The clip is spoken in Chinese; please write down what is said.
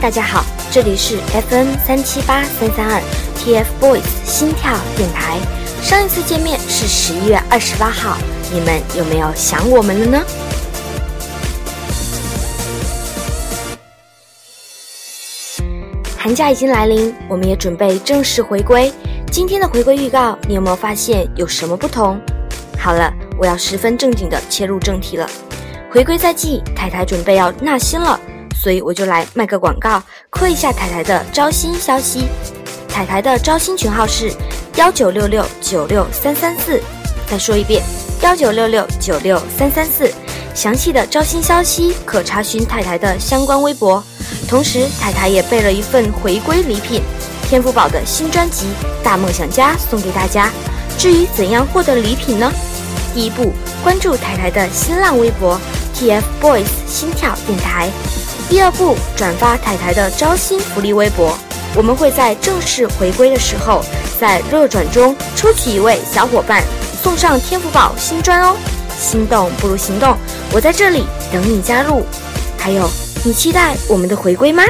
大家好，这里是 FM 三七八三三二 TFBOYS 心跳电台。上一次见面是十一月二十八号，你们有没有想我们了呢？寒假已经来临，我们也准备正式回归。今天的回归预告，你有没有发现有什么不同？好了，我要十分正经的切入正题了。回归在即，台台准备要纳新了。所以我就来卖个广告，扩一下台台的招新消息。台台的招新群号是幺九六六九六三三四，再说一遍幺九六六九六三三四。详细的招新消息可查询台台的相关微博。同时，台台也备了一份回归礼品——天赋宝的新专辑《大梦想家》送给大家。至于怎样获得礼品呢？第一步，关注台台的新浪微博 TFBOYS 心跳电台。第二步，转发台台的招新福利微博，我们会在正式回归的时候，在热转中抽取一位小伙伴，送上天福宝新砖哦！心动不如行动，我在这里等你加入。还有，你期待我们的回归吗？